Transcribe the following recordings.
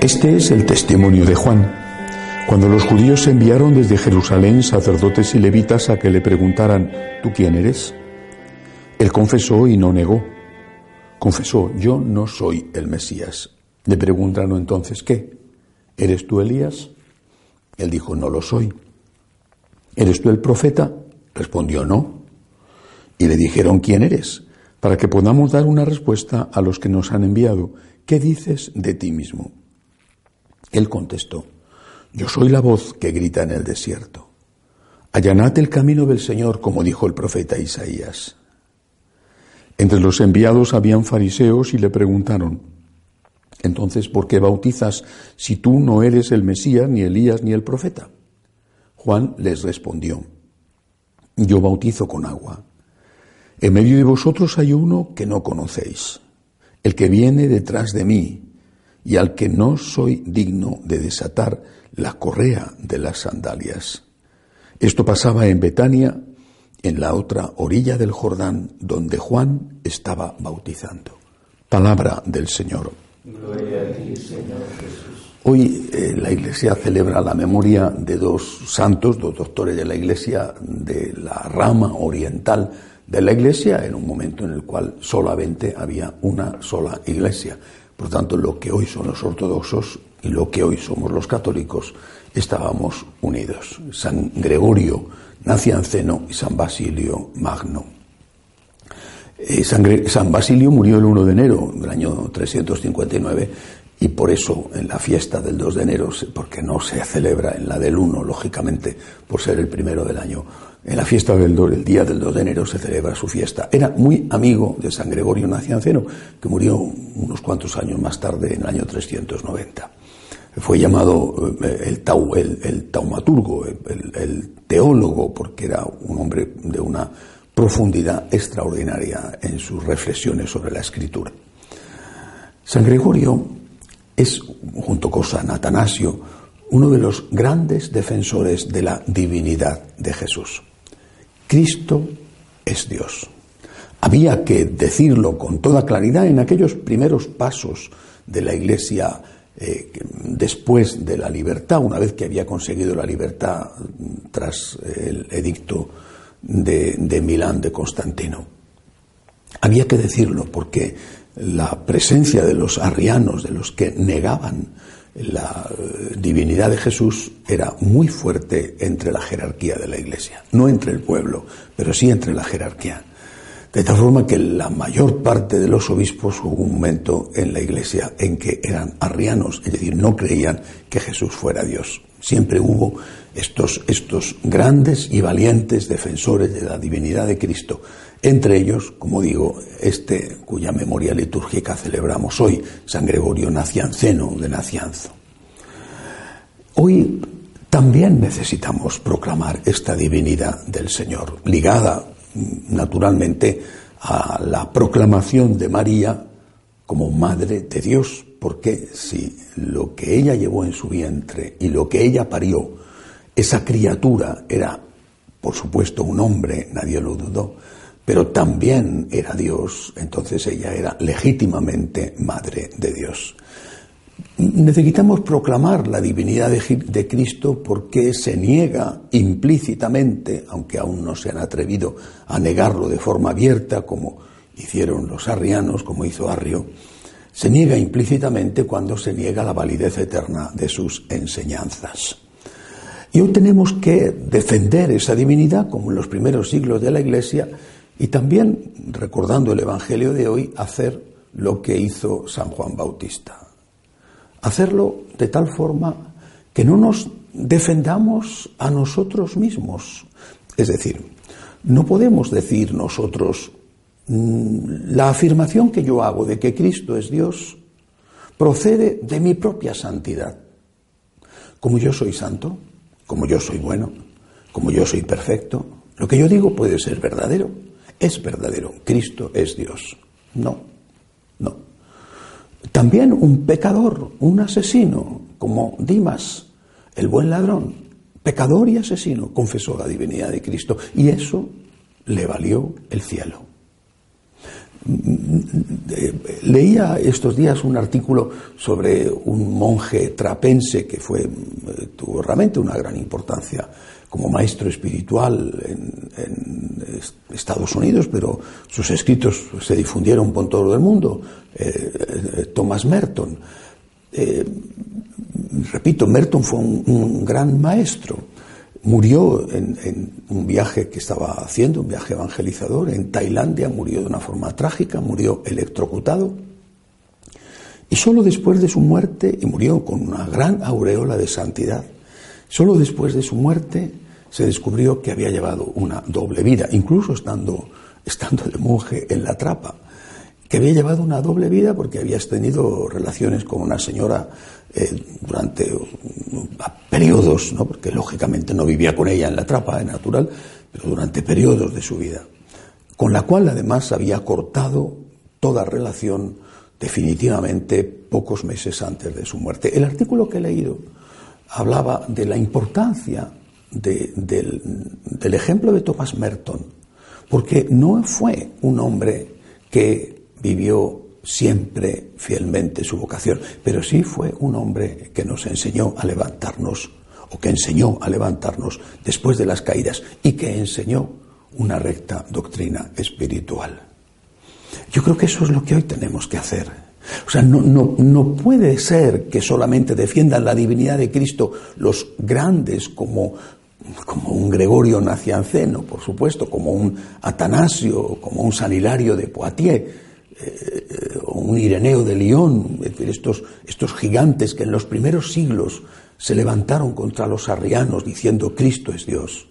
Este es el testimonio de Juan. Cuando los judíos enviaron desde Jerusalén sacerdotes y levitas a que le preguntaran, ¿tú quién eres? Él confesó y no negó. Confesó, yo no soy el Mesías. Le preguntaron entonces, ¿qué? ¿Eres tú Elías? Él dijo, no lo soy. ¿Eres tú el profeta? Respondió, no. Y le dijeron, ¿quién eres? Para que podamos dar una respuesta a los que nos han enviado. ¿Qué dices de ti mismo? Él contestó, yo soy la voz que grita en el desierto. Allanad el camino del Señor, como dijo el profeta Isaías. Entre los enviados habían fariseos y le preguntaron, entonces, ¿por qué bautizas si tú no eres el Mesías, ni Elías, ni el profeta? Juan les respondió, yo bautizo con agua. En medio de vosotros hay uno que no conocéis, el que viene detrás de mí, y al que no soy digno de desatar la correa de las sandalias. Esto pasaba en Betania, en la otra orilla del Jordán, donde Juan estaba bautizando. Palabra del Señor. Hoy eh, la Iglesia celebra la memoria de dos santos, dos doctores de la Iglesia, de la rama oriental de la Iglesia, en un momento en el cual solamente había una sola Iglesia. Por tanto, lo que hoy son los ortodoxos y lo que hoy somos los católicos estábamos unidos. San Gregorio Nacianceno y San Basilio Magno. Eh, San, Basilio murió el 1 de enero del año 359 y por eso en la fiesta del 2 de enero, porque no se celebra en la del 1, lógicamente, por ser el primero del año, en la fiesta del día del 2 de enero se celebra su fiesta. Era muy amigo de San Gregorio Nacianceno, que murió unos cuantos años más tarde, en el año 390. Fue llamado eh, el, tau, el, taumaturgo, el teólogo, porque era un hombre de una profundidad extraordinaria en sus reflexiones sobre la escritura. San Gregorio es, junto con San Atanasio, uno de los grandes defensores de la divinidad de Jesús. Cristo es Dios. Había que decirlo con toda claridad en aquellos primeros pasos de la Iglesia eh, después de la libertad, una vez que había conseguido la libertad tras el edicto de, Milán de Constantino. Había que decirlo porque la presencia de los arrianos, de los que negaban la eh, divinidad de Jesús, era muy fuerte entre la jerarquía de la Iglesia. No entre el pueblo, pero sí entre la jerarquía. De tal forma que la mayor parte de los obispos hubo un momento en la Iglesia en que eran arrianos, es decir, no creían que Jesús fuera Dios. Siempre hubo estos, estos grandes y valientes defensores de la divinidad de Cristo. Entre ellos, como digo, este cuya memoria litúrgica celebramos hoy, San Gregorio Nacianceno de Nacianzo. Hoy también necesitamos proclamar esta divinidad del Señor, ligada naturalmente a la proclamación de María como Madre de Dios, porque si lo que ella llevó en su vientre y lo que ella parió esa criatura era, por supuesto, un hombre, nadie lo dudó, pero también era Dios, entonces ella era legítimamente madre de Dios. Necesitamos proclamar la divinidad de, Cristo porque se niega implícitamente, aunque aún no se han atrevido a negarlo de forma abierta, como hicieron los arrianos, como hizo Arrio, se niega implícitamente cuando se niega la validez eterna de sus enseñanzas. Y hoy tenemos que defender esa divinidad, como en los primeros siglos de la Iglesia, y también, recordando el Evangelio de hoy, hacer lo que hizo San Juan Bautista. Hacerlo de tal forma que no nos defendamos a nosotros mismos. Es decir, no podemos decir nosotros, la afirmación que yo hago de que Cristo es Dios procede de mi propia santidad. Como yo soy santo, como yo soy bueno, como yo soy perfecto, lo que yo digo puede ser verdadero. Es verdadero. Cristo es Dios. No, no. También un pecador, un asesino, como Dimas, el buen ladrón, pecador y asesino, confesó la divinidad de Cristo y eso le valió el cielo. Leía estos días un artículo sobre un monje trapense que fue, tuvo realmente una gran importancia como maestro espiritual en, Estados Unidos, pero sus escritos se difundieron por todo el mundo. Eh, eh, Thomas Merton. Eh, repito, Merton fue un, gran maestro. Murió en, un viaje que estaba haciendo, un viaje evangelizador, en Tailandia, murió de una forma trágica, murió electrocutado. Y solo después de su muerte, y murió con una gran aureola de santidad, solo después de su muerte se descubrió que había llevado una doble vida, incluso estando, estando de monje en la trapa había llevado una doble vida porque habías tenido relaciones con una señora eh, durante periodos, ¿no? porque lógicamente no vivía con ella en la trapa, es natural, pero durante periodos de su vida, con la cual además había cortado toda relación definitivamente pocos meses antes de su muerte. El artículo que he leído hablaba de la importancia del, del ejemplo de Thomas Merton, porque no fue un hombre que vivió siempre fielmente su vocación, pero sí fue un hombre que nos enseñó a levantarnos, o que enseñó a levantarnos después de las caídas, y que enseñó una recta doctrina espiritual. Yo creo que eso es lo que hoy tenemos que hacer. O sea, no, no, no puede ser que solamente defiendan la divinidad de Cristo los grandes como, como un Gregorio Nacianceno, por supuesto, como un Atanasio, como un San Hilario de Poitiers, eh, un Ireneo de León, estos, estos gigantes que en los primeros siglos se levantaron contra los arrianos diciendo Cristo es Dios.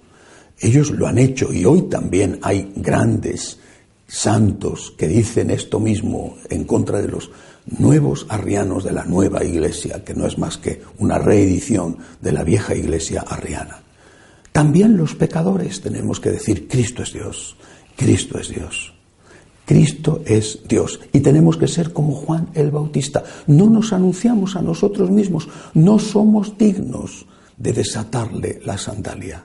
Ellos lo han hecho y hoy también hay grandes santos que dicen esto mismo en contra de los nuevos arrianos de la nueva iglesia, que no es más que una reedición de la vieja iglesia arriana. También los pecadores tenemos que decir Cristo es Dios, Cristo es Dios. Cristo es Dios y tenemos que ser como Juan el Bautista. No nos anunciamos a nosotros mismos, no somos dignos de desatarle la sandalia.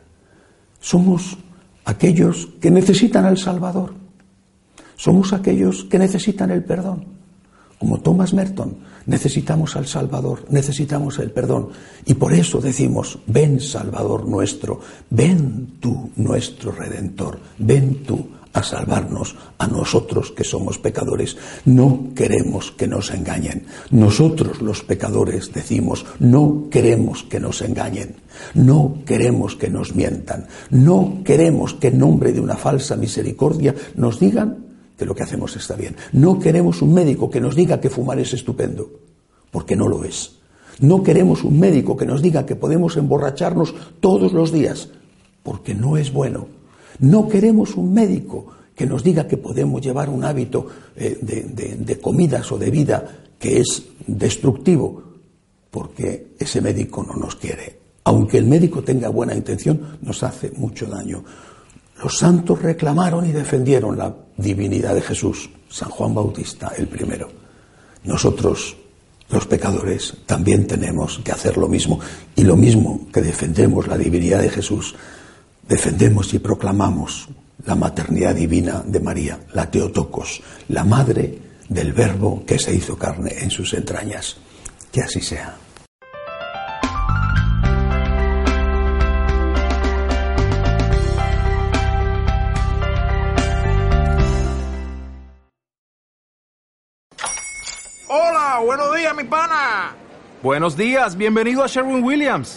Somos aquellos que necesitan al Salvador. Somos aquellos que necesitan el perdón. Como Thomas Merton, necesitamos al Salvador, necesitamos el perdón. Y por eso decimos, ven Salvador nuestro, ven tú nuestro Redentor, ven tú a salvarnos a nosotros que somos pecadores. No queremos que nos engañen. Nosotros los pecadores decimos, no queremos que nos engañen. No queremos que nos mientan. No queremos que en nombre de una falsa misericordia nos digan que lo que hacemos está bien. No queremos un médico que nos diga que fumar es estupendo, porque no lo es. No queremos un médico que nos diga que podemos emborracharnos todos los días, porque no es bueno no queremos un médico que nos diga que podemos llevar un hábito eh, de, comidas o de vida que es destructivo, porque ese médico no nos quiere. Aunque el médico tenga buena intención, nos hace mucho daño. Los santos reclamaron y defendieron la divinidad de Jesús, San Juan Bautista el primero. Nosotros, los pecadores, también tenemos que hacer lo mismo. Y lo mismo que defendemos la divinidad de Jesús, defendemos y proclamamos la maternidad divina de María, la Teotocos, la madre del Verbo que se hizo carne en sus entrañas. Que así sea. Hola, buenos días, mi pana. Buenos días, bienvenido a Sherwin Williams.